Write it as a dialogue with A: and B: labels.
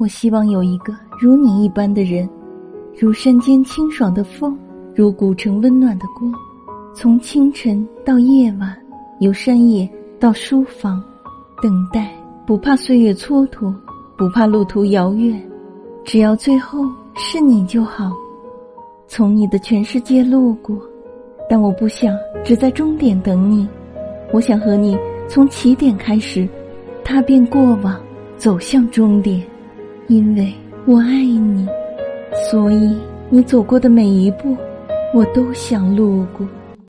A: 我希望有一个如你一般的人，如山间清爽的风，如古城温暖的光。从清晨到夜晚，由山野到书房，等待不怕岁月蹉跎，不怕路途遥远，只要最后是你就好。从你的全世界路过，但我不想只在终点等你，我想和你从起点开始，踏遍过往，走向终点。因为我爱你，所以你走过的每一步，我都想路过。